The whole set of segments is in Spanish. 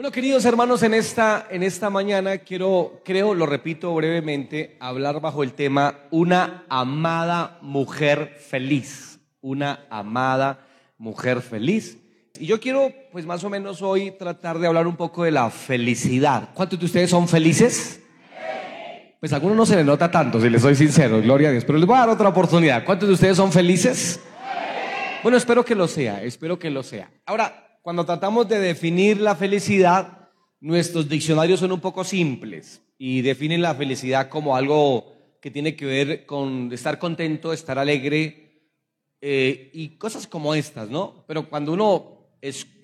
Bueno, queridos hermanos, en esta, en esta mañana quiero, creo, lo repito brevemente, hablar bajo el tema una amada mujer feliz. Una amada mujer feliz. Y yo quiero, pues más o menos hoy, tratar de hablar un poco de la felicidad. ¿Cuántos de ustedes son felices? Pues a algunos no se les nota tanto, si les soy sincero, gloria a Dios. Pero les voy a dar otra oportunidad. ¿Cuántos de ustedes son felices? Bueno, espero que lo sea, espero que lo sea. Ahora, cuando tratamos de definir la felicidad, nuestros diccionarios son un poco simples y definen la felicidad como algo que tiene que ver con estar contento, estar alegre eh, y cosas como estas, ¿no? Pero cuando uno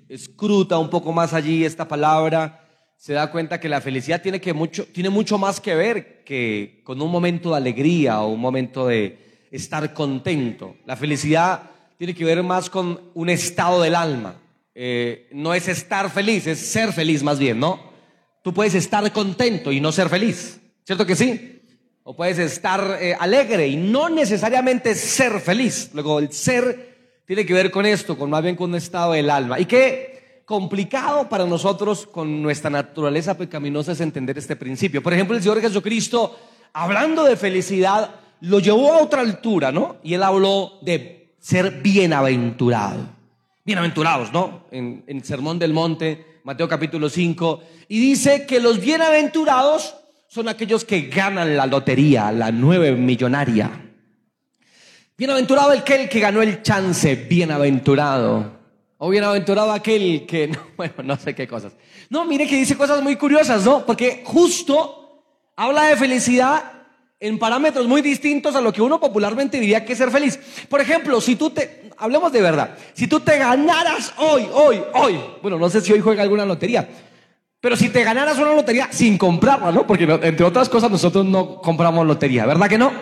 escruta un poco más allí esta palabra, se da cuenta que la felicidad tiene, que mucho, tiene mucho más que ver que con un momento de alegría o un momento de estar contento. La felicidad tiene que ver más con un estado del alma. Eh, no es estar feliz, es ser feliz más bien, ¿no? Tú puedes estar contento y no ser feliz, ¿cierto que sí? O puedes estar eh, alegre y no necesariamente ser feliz. Luego, el ser tiene que ver con esto, con más bien con un estado del alma. Y qué complicado para nosotros con nuestra naturaleza pecaminosa es entender este principio. Por ejemplo, el Señor Jesucristo, hablando de felicidad, lo llevó a otra altura, ¿no? Y él habló de ser bienaventurado bienaventurados, ¿no? En, el Sermón del Monte, Mateo capítulo 5, y dice que los bienaventurados son aquellos que ganan la lotería, la nueve millonaria. Bienaventurado el que, que ganó el chance, bienaventurado. O bienaventurado aquel que, bueno, no sé qué cosas. No, mire que dice cosas muy curiosas, ¿no? Porque justo habla de felicidad en parámetros muy distintos a lo que uno popularmente diría que es ser feliz. Por ejemplo, si tú te, hablemos de verdad, si tú te ganaras hoy, hoy, hoy, bueno, no sé si hoy juega alguna lotería, pero si te ganaras una lotería sin comprarla, ¿no? Porque entre otras cosas nosotros no compramos lotería, ¿verdad que no?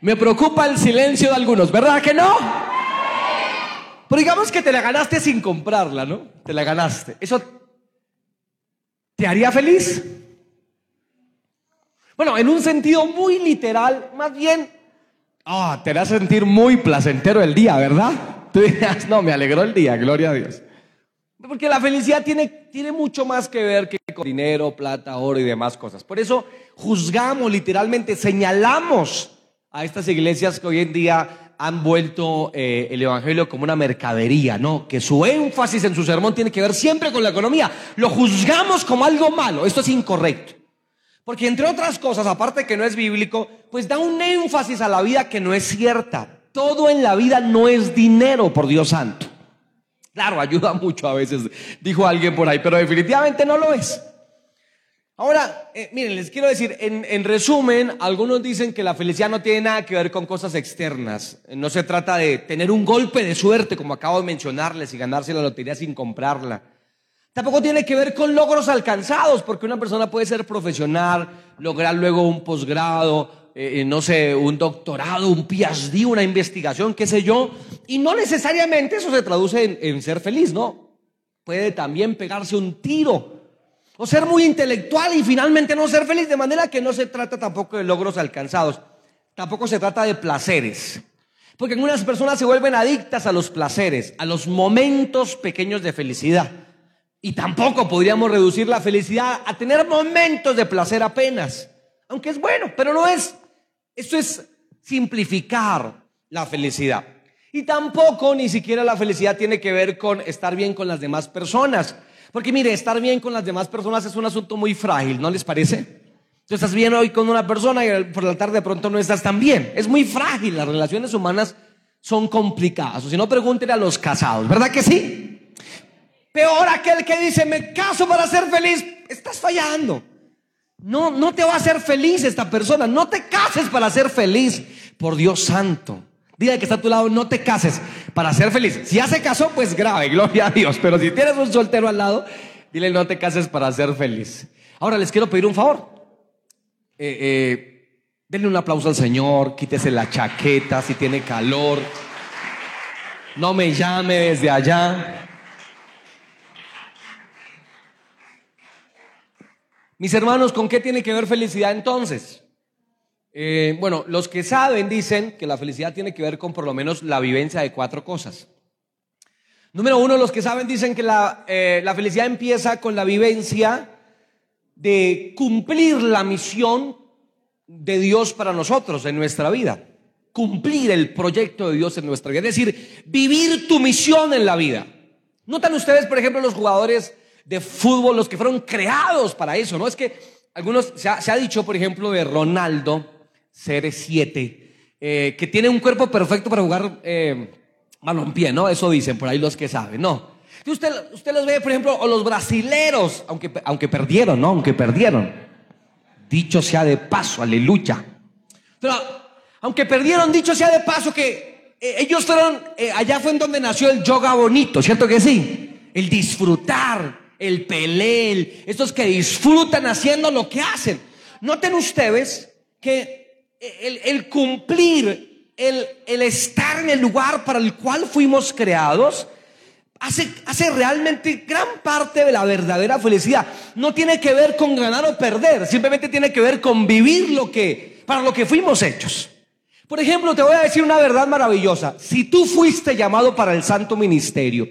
Me preocupa el silencio de algunos, ¿verdad que no? Pero digamos que te la ganaste sin comprarla, ¿no? Te la ganaste. ¿Eso te haría feliz? Bueno, en un sentido muy literal, más bien, ah, te hará sentir muy placentero el día, ¿verdad? Tú dirás, no, me alegró el día, gloria a Dios. Porque la felicidad tiene, tiene mucho más que ver que con dinero, plata, oro y demás cosas. Por eso juzgamos literalmente, señalamos a estas iglesias que hoy en día han vuelto eh, el Evangelio como una mercadería, ¿no? Que su énfasis en su sermón tiene que ver siempre con la economía. Lo juzgamos como algo malo. Esto es incorrecto. Porque entre otras cosas, aparte que no es bíblico, pues da un énfasis a la vida que no es cierta. Todo en la vida no es dinero, por Dios santo. Claro, ayuda mucho a veces, dijo alguien por ahí, pero definitivamente no lo es. Ahora, eh, miren, les quiero decir, en, en, resumen, algunos dicen que la felicidad no tiene nada que ver con cosas externas. No se trata de tener un golpe de suerte, como acabo de mencionarles, y ganarse la lotería sin comprarla. Tampoco tiene que ver con logros alcanzados, porque una persona puede ser profesional, lograr luego un posgrado, eh, eh, no sé, un doctorado, un PhD, una investigación, qué sé yo, y no necesariamente eso se traduce en, en ser feliz, ¿no? Puede también pegarse un tiro o ser muy intelectual y finalmente no ser feliz, de manera que no se trata tampoco de logros alcanzados, tampoco se trata de placeres. Porque algunas personas se vuelven adictas a los placeres, a los momentos pequeños de felicidad. Y tampoco podríamos reducir la felicidad a tener momentos de placer apenas, aunque es bueno, pero no es. Esto es simplificar la felicidad. Y tampoco ni siquiera la felicidad tiene que ver con estar bien con las demás personas. Porque mire, estar bien con las demás personas es un asunto muy frágil, ¿no les parece? Tú estás bien hoy con una persona y por la tarde de pronto no estás tan bien. Es muy frágil, las relaciones humanas son complicadas. O si no, pregúntenle a los casados, ¿verdad que sí? Peor aquel que dice, me caso para ser feliz. Estás fallando. No, no te va a hacer feliz esta persona. No te cases para ser feliz. Por Dios santo. Diga que está a tu lado, no te cases para ser feliz. Si ya se casó, pues grave, gloria a Dios. Pero si tienes un soltero al lado, dile no te cases para ser feliz. Ahora les quiero pedir un favor. Eh, eh, denle un aplauso al Señor, quítese la chaqueta si tiene calor. No me llame desde allá. Mis hermanos, ¿con qué tiene que ver felicidad entonces? Eh, bueno, los que saben dicen que la felicidad tiene que ver con por lo menos la vivencia de cuatro cosas. Número uno, los que saben dicen que la, eh, la felicidad empieza con la vivencia de cumplir la misión de Dios para nosotros en nuestra vida. Cumplir el proyecto de Dios en nuestra vida. Es decir, vivir tu misión en la vida. Notan ustedes, por ejemplo, los jugadores de fútbol, los que fueron creados para eso, ¿no? Es que algunos, se ha, dicho, por ejemplo, de Ronaldo, CR7, eh, que tiene un cuerpo perfecto para jugar eh, balompié, ¿no? Eso dicen por ahí los que saben, ¿no? usted, usted los ve, por ejemplo, o los brasileros, aunque, aunque perdieron, ¿no? Aunque perdieron. Dicho sea de paso, aleluya. Pero aunque perdieron, dicho sea de paso, que eh, ellos fueron, eh, allá fue en donde nació el yoga bonito, ¿cierto que sí? El disfrutar, el pelel, estos que disfrutan haciendo lo que hacen. Noten ustedes que el, cumplir el, estar en el lugar para el cual fuimos creados, hace, hace realmente gran parte de la verdadera felicidad. No tiene que ver con ganar o perder, simplemente tiene que ver con vivir lo que, para lo que fuimos hechos. Por ejemplo, te voy a decir una verdad maravillosa. Si tú fuiste llamado para el santo ministerio,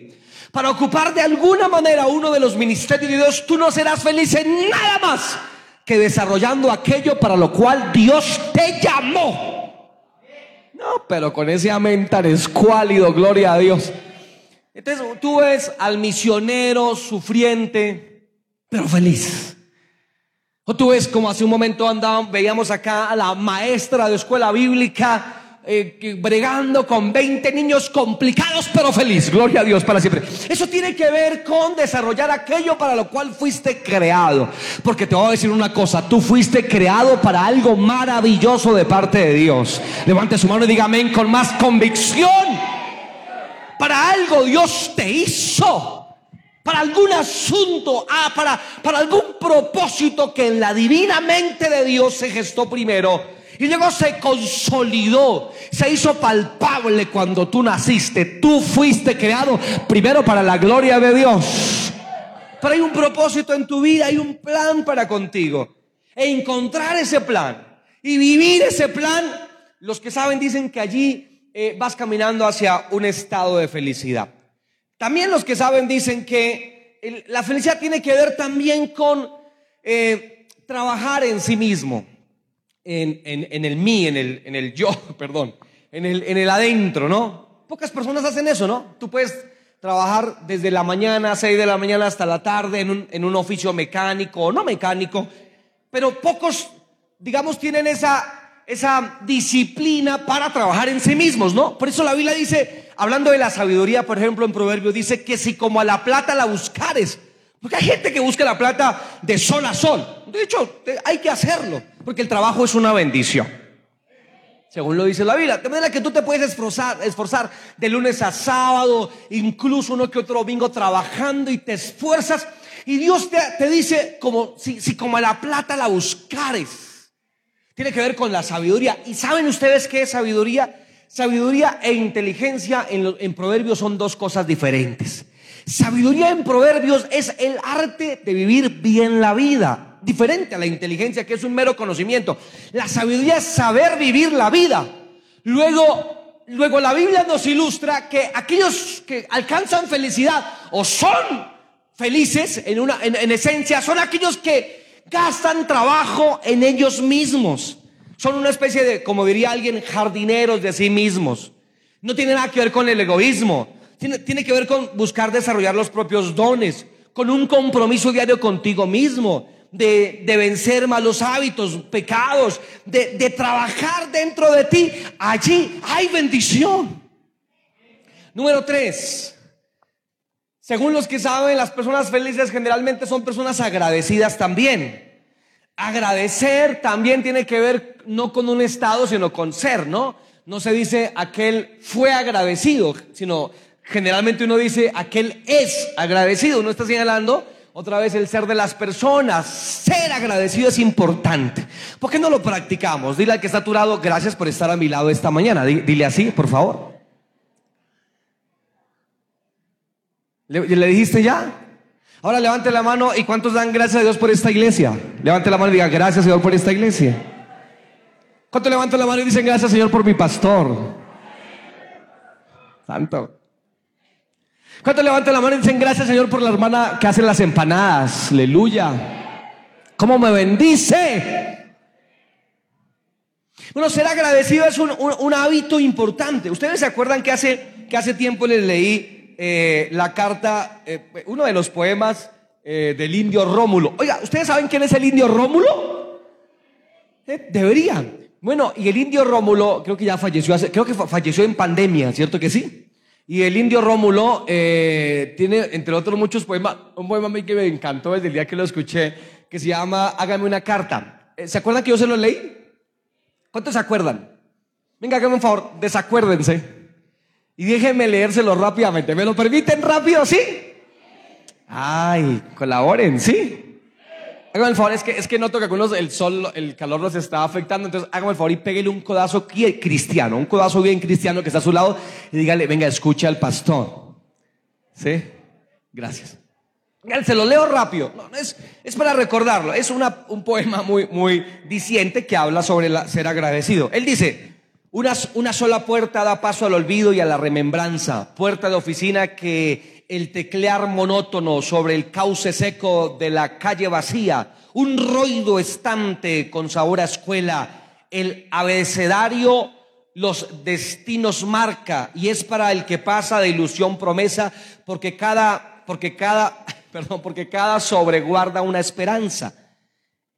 para ocupar de alguna manera uno de los ministerios de Dios, tú no serás feliz en nada más que desarrollando aquello para lo cual Dios te llamó. No, pero con ese amén tan escuálido, gloria a Dios. Entonces tú ves al misionero sufriente, pero feliz. O tú ves como hace un momento andaban, veíamos acá a la maestra de escuela bíblica eh, bregando con 20 niños complicados, pero feliz. Gloria a Dios para siempre. Eso tiene que ver con desarrollar aquello para lo cual fuiste creado. Porque te voy a decir una cosa, tú fuiste creado para algo maravilloso de parte de Dios. Levante su mano y diga amén con más convicción. Para algo Dios te hizo para algún asunto, ah, para, para algún propósito que en la divina mente de Dios se gestó primero y luego se consolidó, se hizo palpable cuando tú naciste. Tú fuiste creado primero para la gloria de Dios. Pero hay un propósito en tu vida, hay un plan para contigo. E encontrar ese plan y vivir ese plan, los que saben dicen que allí eh, vas caminando hacia un estado de felicidad. También los que saben dicen que la felicidad tiene que ver también con eh, trabajar en sí mismo en, el mí, en el, en el yo, perdón, en el, en el adentro, ¿no? Pocas personas hacen eso, ¿no? Tú puedes trabajar desde la mañana, 6 de la mañana hasta la tarde en un, en un oficio mecánico o no mecánico, pero pocos, digamos, tienen esa, esa disciplina para trabajar en sí mismos, ¿no? Por eso la Biblia dice, hablando de la sabiduría, por ejemplo, en Proverbios, dice que si como a la plata la buscares, porque hay gente que busca la plata de sol a sol. De hecho, hay que hacerlo, porque el trabajo es una bendición. Según lo dice la Biblia. De manera que tú te puedes esforzar, esforzar de lunes a sábado, incluso uno que otro domingo trabajando y te esfuerzas. Y Dios te, dice, como si, si como la plata la buscares. Tiene que ver con la sabiduría. ¿Y saben ustedes qué es sabiduría? Sabiduría e inteligencia en, en Proverbios son dos cosas diferentes. Sabiduría en proverbios es el arte de vivir bien la vida, diferente a la inteligencia que es un mero conocimiento. La sabiduría es saber vivir la vida. Luego, luego la Biblia nos ilustra que aquellos que alcanzan felicidad o son felices en, una, en esencia son aquellos que gastan trabajo en ellos mismos. Son una especie de, como diría alguien, jardineros de sí mismos. No tiene nada que ver con el egoísmo tiene, que ver con buscar desarrollar los propios dones, con un compromiso diario contigo mismo, de, vencer malos hábitos, pecados, de, de trabajar dentro de ti. Allí hay bendición. Número tres. Según los que saben, las personas felices generalmente son personas agradecidas también. Agradecer también tiene que ver no con un estado, sino con ser, ¿no? No se dice aquel fue agradecido, sino Generalmente uno dice, aquel es agradecido. Uno está señalando otra vez el ser de las personas. Ser agradecido es importante. ¿Por qué no lo practicamos? Dile al que está a gracias por estar a mi lado esta mañana. Dile así, por favor. ¿Le, ¿Le, dijiste ya? Ahora levante la mano y ¿cuántos dan gracias a Dios por esta iglesia? Levante la mano y diga gracias Señor por esta iglesia. ¿Cuántos levantan la mano y dicen gracias Señor por mi pastor? Santo. ¿Cuántos levantan la mano y dicen gracias Señor por la hermana que hace las empanadas? Aleluya. ¿Cómo me bendice? Bueno, ser agradecido es un, hábito importante. Ustedes se acuerdan que hace, que hace tiempo les leí eh, la carta, eh, uno de los poemas eh, del indio Rómulo. Oiga, ¿ustedes saben quién es el indio Rómulo? deberían. Bueno, y el indio Rómulo, creo que ya falleció, hace, creo que falleció en pandemia, ¿cierto que sí? Y el indio Rómulo tiene, entre otros muchos poemas, un poema a que me encantó desde el día que lo escuché, que se llama Hágame una carta. ¿Se acuerdan que yo se lo leí? ¿Cuántos se acuerdan? Venga, háganme un favor, desacuérdense. Y déjenme leérselo rápidamente. ¿Me lo permiten rápido, sí? Ay, colaboren, ¿sí? Háganme el favor, es que, es que noto que algunos el sol, el calor los está afectando, entonces háganme el favor y pégale un codazo cristiano, un codazo bien cristiano que está a su lado y dígale, venga, escucha al pastor. ¿Sí? Gracias. Se lo leo rápido. No, es, es, para recordarlo. Es una, un poema muy, muy diciente que habla sobre ser agradecido. Él dice, una, sola puerta da paso al olvido y a la remembranza. Puerta de oficina que el teclear monótono sobre el cauce seco de la calle vacía. Un roido estante con sabor a escuela. El abecedario los destinos marca y es para el que pasa de ilusión promesa porque cada, porque cada, perdón, porque cada sobreguarda una esperanza.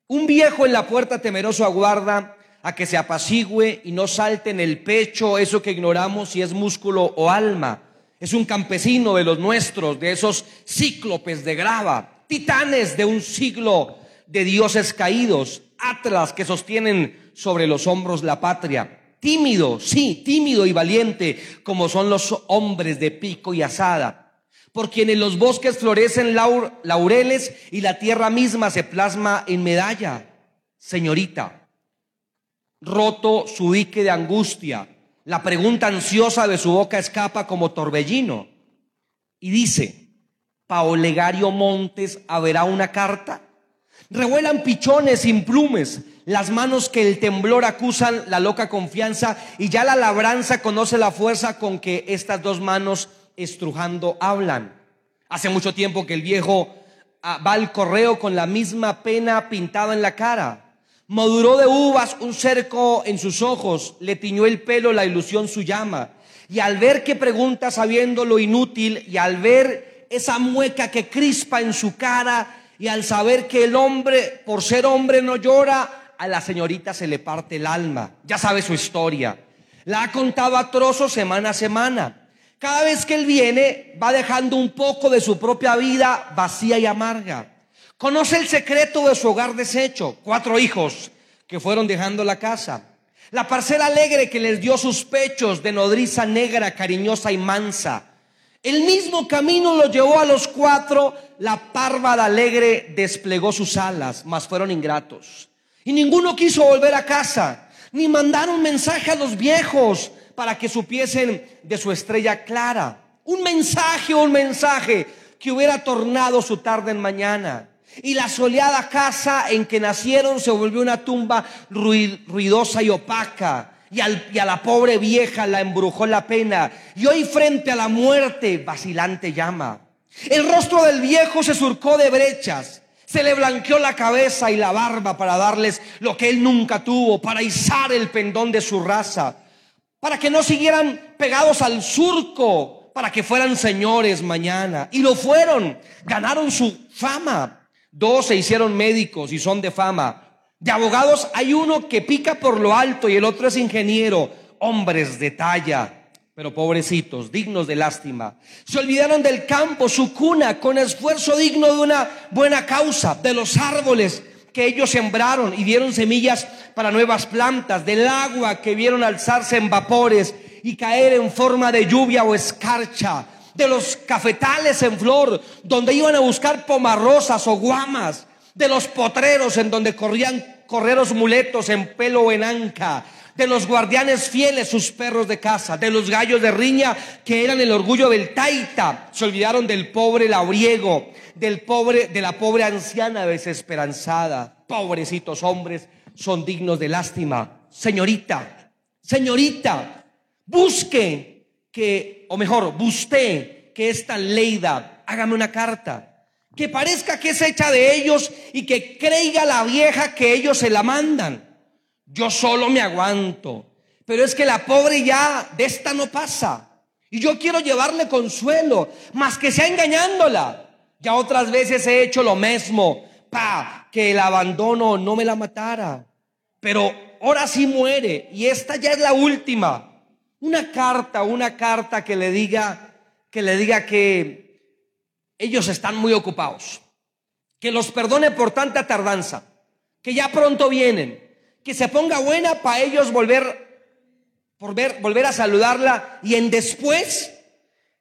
Un viejo en la puerta temeroso aguarda a que se apacigüe y no salte en el pecho eso que ignoramos si es músculo o alma. Es un campesino de los nuestros, de esos cíclopes de grava, titanes de un siglo de dioses caídos, atlas que sostienen sobre los hombros la patria. Tímido, sí, tímido y valiente, como son los hombres de pico y asada por quien en los bosques florecen laureles y la tierra misma se plasma en medalla. Señorita, roto su dique de angustia, la pregunta ansiosa de su boca escapa como torbellino y dice, Paolegario Montes haberá una carta. Revuelan pichones sin plumes, las manos que el temblor acusan la loca confianza y ya la labranza conoce la fuerza con que estas dos manos estrujando hablan. Hace mucho tiempo que el viejo ah, va al correo con la misma pena pintada en la cara. Maduró de uvas un cerco en sus ojos, le tiñó el pelo la ilusión su llama. Y al ver que pregunta sabiendo lo inútil y al ver esa mueca que crispa en su cara y al saber que el hombre, por ser hombre, no llora, a la señorita se le parte el alma. Ya sabe su historia. La ha contado a trozos semana a semana. Cada vez que Él viene, va dejando un poco de su propia vida vacía y amarga. Conoce el secreto de su hogar deshecho, cuatro hijos que fueron dejando la casa. La parcela alegre que les dio sus pechos de nodriza negra, cariñosa y mansa. El mismo camino lo llevó a los cuatro, la parva de alegre desplegó sus alas, mas fueron ingratos. Y ninguno quiso volver a casa, ni mandar un mensaje a los viejos, para que supiesen de su estrella clara. Un mensaje, un mensaje que hubiera tornado su tarde en mañana. Y la soleada casa en que nacieron se volvió una tumba ruidosa y opaca. Y, a la pobre vieja la embrujó la pena. Y hoy frente a la muerte vacilante llama. El rostro del viejo se surcó de brechas. Se le blanqueó la cabeza y la barba para darles lo que él nunca tuvo, para izar el pendón de su raza para que no siguieran pegados al surco, para que fueran señores mañana. Y lo fueron, ganaron su fama. Dos se hicieron médicos y son de fama. De abogados hay uno que pica por lo alto y el otro es ingeniero, hombres de talla, pero pobrecitos, dignos de lástima. Se olvidaron del campo, su cuna, con esfuerzo digno de una buena causa, de los árboles que ellos sembraron y dieron semillas para nuevas plantas, del agua que vieron alzarse en vapores y caer en forma de lluvia o escarcha, de los cafetales en flor, donde iban a buscar pomarrosas o guamas, de los potreros en donde corrían correros muletos en pelo o en anca, de los guardianes fieles, sus perros de casa, de los gallos de riña que eran el orgullo del taita, se olvidaron del pobre labriego, del pobre, de la pobre anciana desesperanzada. Pobrecitos hombres son dignos de lástima. Señorita, señorita, busque que, o mejor, busque que esta leida, hágame una carta, que parezca que es hecha de ellos y que creiga la vieja que ellos se la mandan. Yo solo me aguanto, pero es que la pobre ya de esta no pasa. Y yo quiero llevarle consuelo, más que sea engañándola. Ya otras veces he hecho lo mismo, pa, que el abandono no me la matara. Pero ahora sí muere y esta ya es la última. Una carta, una carta que le diga que le diga que ellos están muy ocupados. Que los perdone por tanta tardanza, que ya pronto vienen, que se ponga buena para ellos volver volver, a saludarla y en después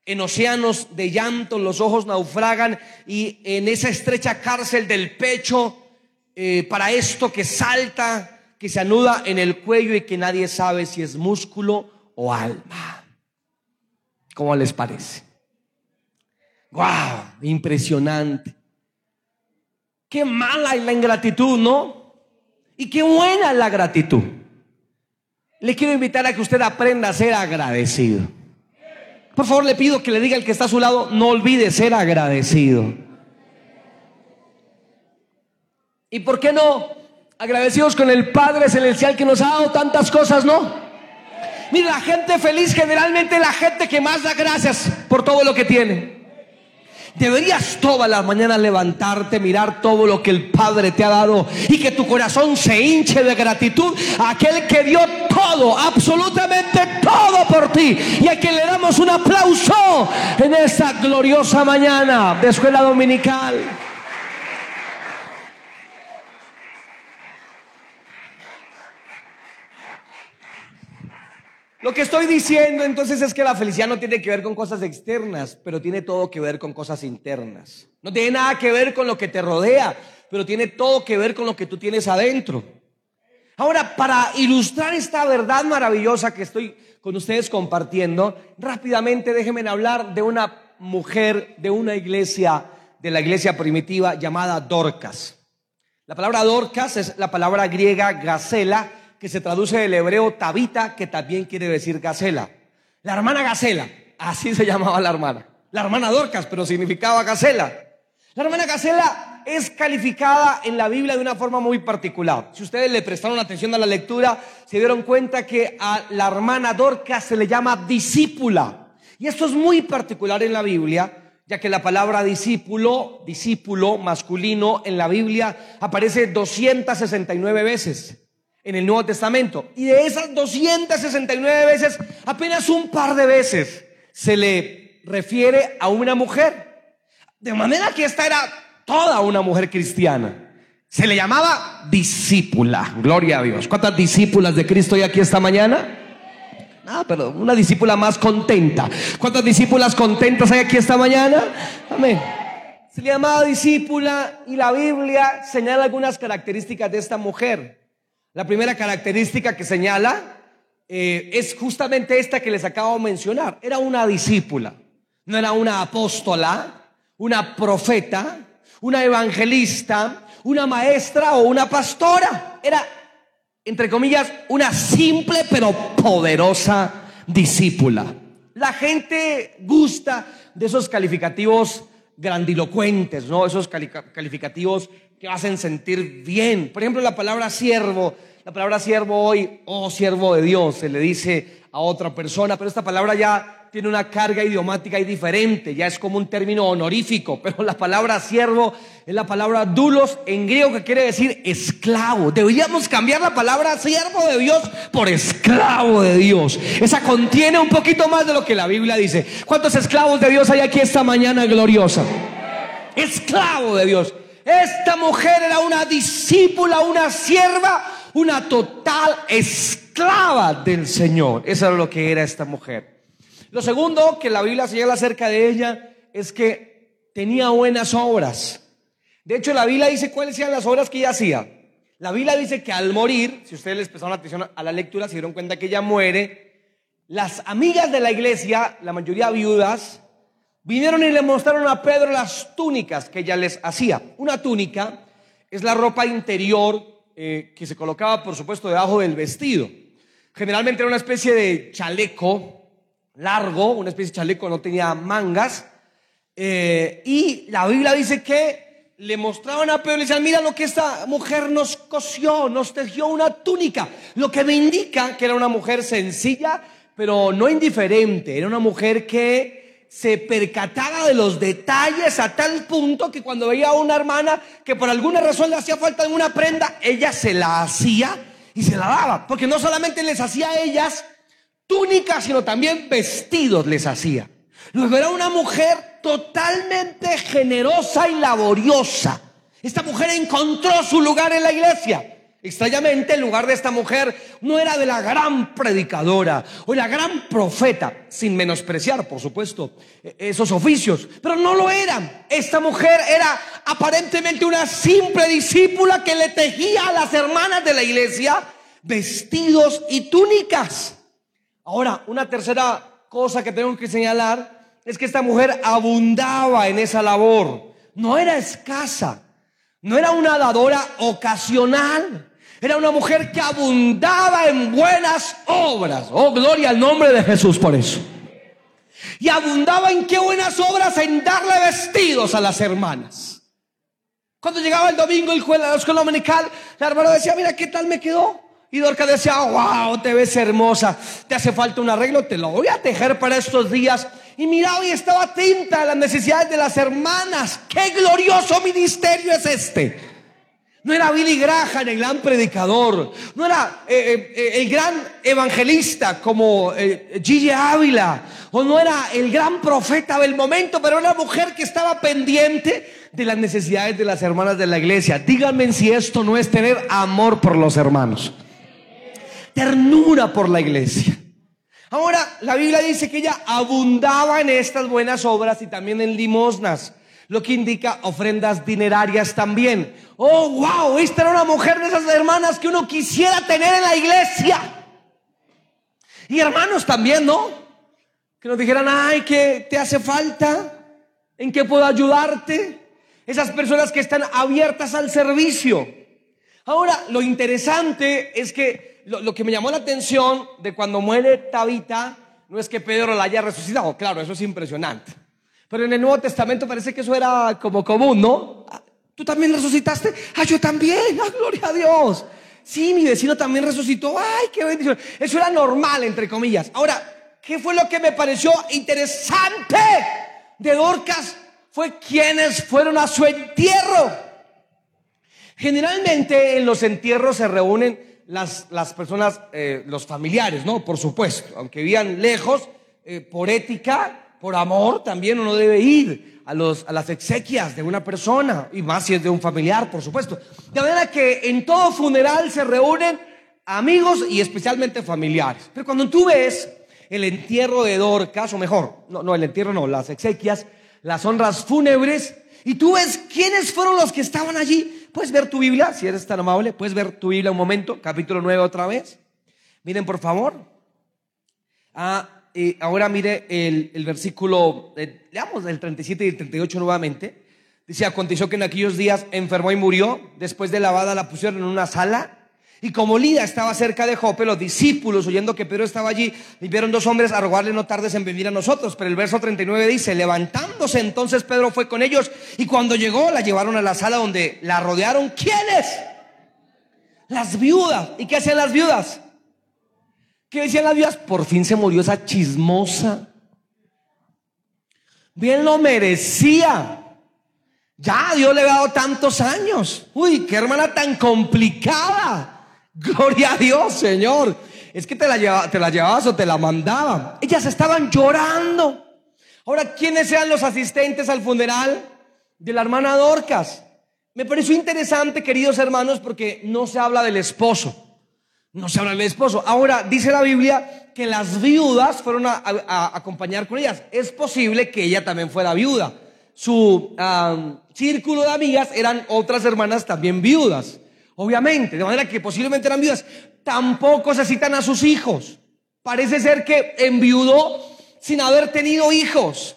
en océanos de llanto los ojos naufragan y en esa estrecha cárcel del pecho, eh, para esto que salta, que se anuda en el cuello y que nadie sabe si es músculo o alma. ¿Cómo les parece? ¡Wow! Impresionante. Qué mala es la ingratitud, ¿no? Y qué buena es la gratitud. Le quiero invitar a que usted aprenda a ser agradecido. Por favor, le pido que le diga al que está a su lado, no olvide ser agradecido. ¿Y por qué no? Agradecidos con el Padre Celestial que nos ha dado tantas cosas, ¿no? Mira, la gente feliz generalmente la gente que más da gracias por todo lo que tiene. Deberías todas las mañanas levantarte, mirar todo lo que el Padre te ha dado y que tu corazón se hinche de gratitud a aquel que dio todo, absolutamente todo por ti y a quien le damos un aplauso en esta gloriosa mañana de escuela dominical. Lo que estoy diciendo entonces es que la felicidad no tiene que ver con cosas externas, pero tiene todo que ver con cosas internas. No tiene nada que ver con lo que te rodea, pero tiene todo que ver con lo que tú tienes adentro. Ahora, para ilustrar esta verdad maravillosa que estoy con ustedes compartiendo, rápidamente déjenme hablar de una mujer de una iglesia, de la iglesia primitiva llamada Dorcas. La palabra Dorcas es la palabra griega gacela, que se traduce del hebreo tabita, que también quiere decir gacela. La hermana gacela, así se llamaba la hermana. La hermana Dorcas, pero significaba gacela. La hermana gacela es calificada en la Biblia de una forma muy particular. Si ustedes le prestaron atención a la lectura, se dieron cuenta que a la hermana Dorcas se le llama discípula. Y esto es muy particular en la Biblia, ya que la palabra discípulo, discípulo masculino en la Biblia aparece 269 veces en el Nuevo Testamento. Y de esas 269 veces, apenas un par de veces se le refiere a una mujer. De manera que esta era toda una mujer cristiana. Se le llamaba discípula. Gloria a Dios. ¿Cuántas discípulas de Cristo hay aquí esta mañana? Ah, pero una discípula más contenta. ¿Cuántas discípulas contentas hay aquí esta mañana? Amén. Se le llamaba discípula y la Biblia señala algunas características de esta mujer. La primera característica que señala eh, es justamente esta que les acabo de mencionar. Era una discípula, no era una apóstola, una profeta, una evangelista, una maestra o una pastora. Era, entre comillas, una simple pero poderosa discípula. La gente gusta de esos calificativos grandilocuentes, ¿no? Esos calificativos que hacen sentir bien. Por ejemplo, la palabra siervo, la palabra siervo hoy, oh siervo de Dios, se le dice a otra persona, pero esta palabra ya tiene una carga idiomática y diferente, ya es como un término honorífico, pero la palabra siervo es la palabra dulos en griego que quiere decir esclavo. Deberíamos cambiar la palabra siervo de Dios por esclavo de Dios. Esa contiene un poquito más de lo que la Biblia dice. ¿Cuántos esclavos de Dios hay aquí esta mañana gloriosa? Esclavo de Dios. Esta mujer era una discípula, una sierva, una total esclava del Señor. Eso era lo que era esta mujer. Lo segundo que la Biblia señala acerca de ella es que tenía buenas obras. De hecho, la Biblia dice cuáles eran las obras que ella hacía. La Biblia dice que al morir, si ustedes les prestaron atención a la lectura, se dieron cuenta que ella muere. Las amigas de la iglesia, la mayoría viudas, Vinieron y le mostraron a Pedro las túnicas que ella les hacía. Una túnica es la ropa interior eh, que se colocaba, por supuesto, debajo del vestido. Generalmente era una especie de chaleco largo, una especie de chaleco, no tenía mangas. Eh, y la Biblia dice que le mostraban a Pedro y le decían, mira lo que esta mujer nos cosió, nos tejió una túnica. Lo que me indica que era una mujer sencilla, pero no indiferente. Era una mujer que se percataba de los detalles a tal punto que cuando veía a una hermana que por alguna razón le hacía falta una prenda, ella se la hacía y se la daba. Porque no solamente les hacía a ellas túnicas, sino también vestidos les hacía. Luego era una mujer totalmente generosa y laboriosa. Esta mujer encontró su lugar en la iglesia. Extrañamente, el lugar de esta mujer no era de la gran predicadora o la gran profeta, sin menospreciar, por supuesto, e-, esos oficios, pero no lo eran. Esta mujer era aparentemente una simple discípula que le tejía a las hermanas de la iglesia vestidos y túnicas. Ahora, una tercera cosa que tengo que señalar es que esta mujer abundaba en esa labor. No era escasa, no era una dadora ocasional. Era una mujer que abundaba en buenas obras. Oh, gloria al nombre de Jesús por eso. Y abundaba en qué buenas obras en darle vestidos a las hermanas. Cuando llegaba el domingo y la escuela dominical, la hermana decía, mira, ¿qué tal me quedó? Y Dorca decía, wow, te ves hermosa, te hace falta un arreglo, te lo voy a tejer para estos días. Y mira, hoy estaba atenta a las necesidades de las hermanas. Qué glorioso ministerio es este. No era Billy Graham el gran predicador. No era eh, eh, el gran evangelista como eh, Gigi Ávila. O no era el gran profeta del momento, pero era una mujer que estaba pendiente de las necesidades de las hermanas de la iglesia. Díganme si esto no es tener amor por los hermanos ternura por la iglesia. Ahora, la Biblia dice que ella abundaba en estas buenas obras y también en limosnas, lo que indica ofrendas dinerarias también. Oh, wow, esta era una mujer de esas hermanas que uno quisiera tener en la iglesia. Y hermanos también, ¿no? Que nos dijeran, ay, ¿qué te hace falta? ¿En qué puedo ayudarte? Esas personas que están abiertas al servicio. Ahora, lo interesante es que lo, que me llamó la atención de cuando muere Tabita no es que Pedro la haya resucitado, claro, eso es impresionante. Pero en el Nuevo Testamento parece que eso era como común, ¿no? ¿Tú también resucitaste? Ah, yo también, ah, gloria a Dios. Sí, mi vecino también resucitó, ay, qué bendición. Eso era normal, entre comillas. Ahora, ¿qué fue lo que me pareció interesante de Dorcas? Fue quienes fueron a su entierro. Generalmente en los entierros se reúnen las, las personas, eh, los familiares, ¿no? Por supuesto, aunque vivan lejos, eh, por ética, por amor, también uno debe ir a, los, a las exequias de una persona, y más si es de un familiar, por supuesto. De manera que en todo funeral se reúnen amigos y especialmente familiares. Pero cuando tú ves el entierro de Dorcas, o mejor, no, no, el entierro no, las exequias, las honras fúnebres, y tú ves quiénes fueron los que estaban allí, ¿Puedes ver tu Biblia, si eres tan amable? ¿Puedes ver tu Biblia un momento? Capítulo 9 otra vez. Miren, por favor. Ah, ahora mire el, versículo, eh, leamos el 37 y el 38 nuevamente. Dice, aconteció que en aquellos días enfermó y murió. Después de lavada la pusieron en una sala y como Lida estaba cerca de Jope, los discípulos, oyendo que Pedro estaba allí, vieron dos hombres a rogarle no tardes en venir a nosotros. Pero el verso 39 dice, levantándose entonces Pedro fue con ellos y cuando llegó la llevaron a la sala donde la rodearon. ¿Quiénes? Las viudas. ¿Y qué hacían las viudas? ¿Qué decían las viudas? Por fin se murió esa chismosa. Bien lo merecía. Ya Dios le ha dado tantos años. Uy, qué hermana tan complicada. Gloria a Dios, Señor. Es que te la, te la llevabas o te la mandaban. Ellas estaban llorando. Ahora, ¿quiénes eran los asistentes al funeral de la hermana Dorcas? Me pareció interesante, queridos hermanos, porque no se habla del esposo. No se habla del esposo. Ahora, dice la Biblia que las viudas fueron a, acompañar con ellas. Es posible que ella también fuera viuda. Su círculo de amigas eran otras hermanas también viudas obviamente, de manera que posiblemente eran viudas, tampoco se citan a sus hijos. Parece ser que enviudó sin haber tenido hijos.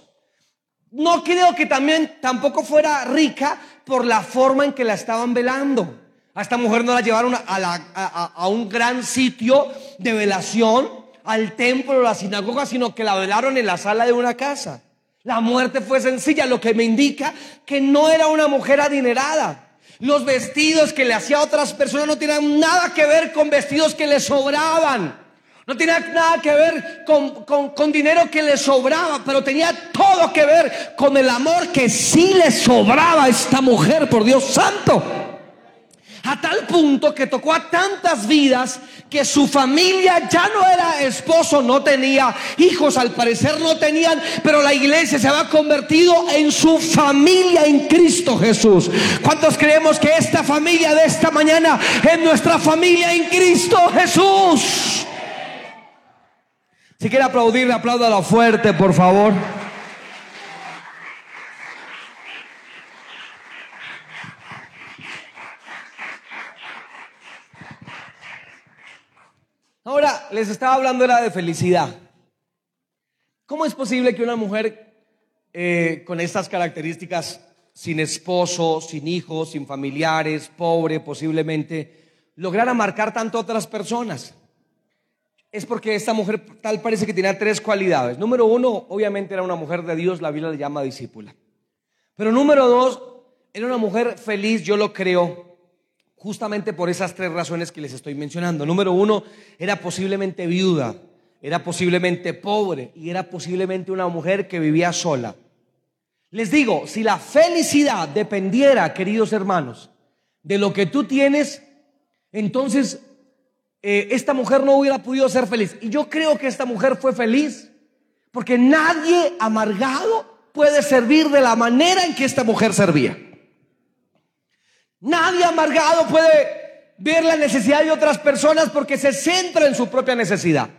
No creo que también tampoco fuera rica por la forma en que la estaban velando. A esta mujer no la llevaron a, a un gran sitio de velación, al templo o la sinagoga, sino que la velaron en la sala de una casa. La muerte fue sencilla, lo que me indica que no era una mujer adinerada. Los vestidos que le hacía a otras personas no tenían nada que ver con vestidos que le sobraban. No tenía nada que ver con, con, dinero que le sobraba, pero tenía todo que ver con el amor que sí le sobraba a esta mujer, por Dios santo. A tal punto que tocó a tantas vidas que su familia ya no era esposo, no tenía hijos, al parecer no tenían, pero la iglesia se había convertido en su familia en Cristo Jesús. ¿Cuántos creemos que esta familia de esta mañana es nuestra familia en Cristo Jesús? Si quiere aplaudir, apláudalo fuerte, por favor. Ahora, les estaba hablando era de felicidad. ¿Cómo es posible que una mujer eh, con estas características, sin esposo, sin hijos, sin familiares, pobre posiblemente, lograra marcar tanto a otras personas? es porque esta mujer tal parece que tenía tres cualidades. Número uno, obviamente era una mujer de Dios, la Biblia le llama discípula. Pero número dos, era una mujer feliz, yo lo creo, justamente por esas tres razones que les estoy mencionando. Número uno, era posiblemente viuda, era posiblemente pobre y era posiblemente una mujer que vivía sola. Les digo, si la felicidad dependiera, queridos hermanos, de lo que tú tienes, entonces eh, esta mujer no hubiera podido ser feliz. Y yo creo que esta mujer fue feliz, porque nadie amargado puede servir de la manera en que esta mujer servía. Nadie amargado puede ver la necesidad de otras personas porque se centra en su propia necesidad.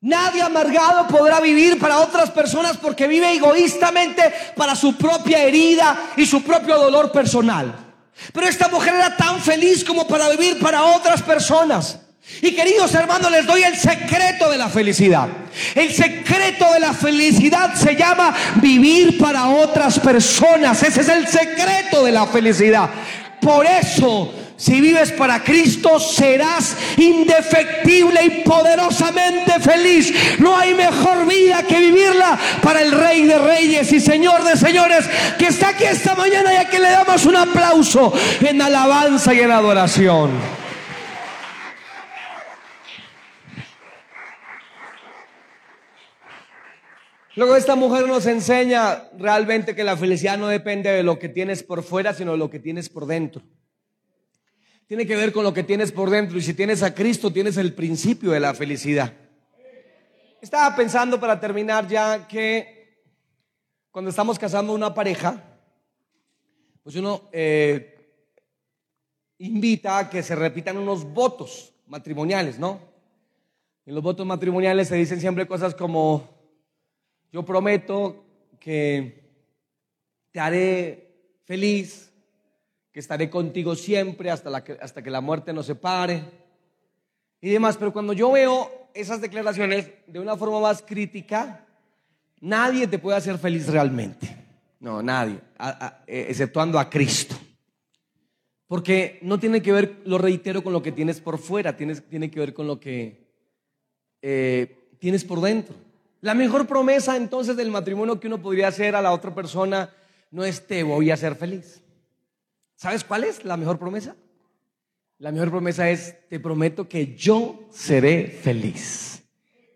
Nadie amargado podrá vivir para otras personas porque vive egoístamente para su propia herida y su propio dolor personal. Pero esta mujer era tan feliz como para vivir para otras personas. Y queridos hermanos, les doy el secreto de la felicidad. El secreto de la felicidad se llama vivir para otras personas. Ese es el secreto de la felicidad. Por eso, si vives para Cristo, serás indefectible y poderosamente feliz. No hay mejor vida que vivirla para el Rey de Reyes y Señor de Señores, que está aquí esta mañana y a que le damos un aplauso en alabanza y en adoración. Luego esta mujer nos enseña realmente que la felicidad no depende de lo que tienes por fuera, sino de lo que tienes por dentro. Tiene que ver con lo que tienes por dentro. Y si tienes a Cristo, tienes el principio de la felicidad. Estaba pensando para terminar ya que cuando estamos casando una pareja, pues uno eh, invita a que se repitan unos votos matrimoniales, ¿no? En los votos matrimoniales se dicen siempre cosas como yo prometo que te haré feliz, que estaré contigo siempre hasta, la que, hasta que la muerte nos separe y demás. Pero cuando yo veo esas declaraciones de una forma más crítica, nadie te puede hacer feliz realmente. No, nadie, eh, exceptuando a Cristo. Porque no tiene que ver, lo reitero, con lo que tienes por fuera, tienes, tiene que ver con lo que eh, tienes por dentro. La mejor promesa entonces del matrimonio que uno podría hacer a la otra persona no es te voy a hacer feliz. ¿Sabes cuál es la mejor promesa? La mejor promesa es te prometo que yo seré feliz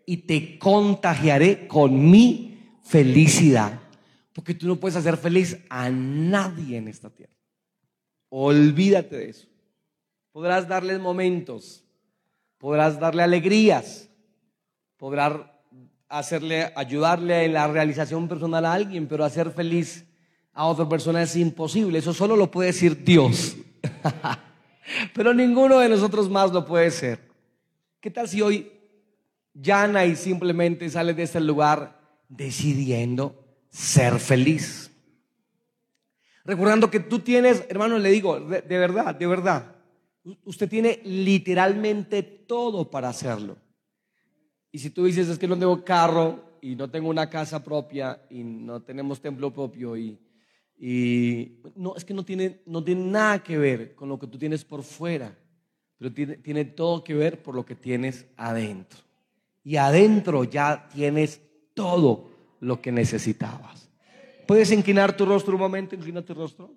y te contagiaré con mi felicidad. Porque tú no puedes hacer feliz a nadie en esta tierra. Olvídate de eso. Podrás darles momentos, podrás darle alegrías, podrás hacerle, ayudarle en la realización personal a alguien, pero hacer feliz a otra persona es imposible. Eso solo lo puede decir Dios. pero ninguno de nosotros más lo puede ser. ¿Qué tal si hoy llana y simplemente sale de este lugar decidiendo ser feliz? Recordando que tú tienes, hermano, le digo, de verdad, de verdad, usted tiene literalmente todo para hacerlo. Y si tú dices, es que no tengo carro y no tengo una casa propia y no tenemos templo propio y, y no, es que no tiene, no tiene nada que ver con lo que tú tienes por fuera, pero tiene, tiene todo que ver por lo que tienes adentro. y adentro ya tienes todo lo que necesitabas. ¿Puedes inclinar tu rostro un momento? Inclina tu rostro.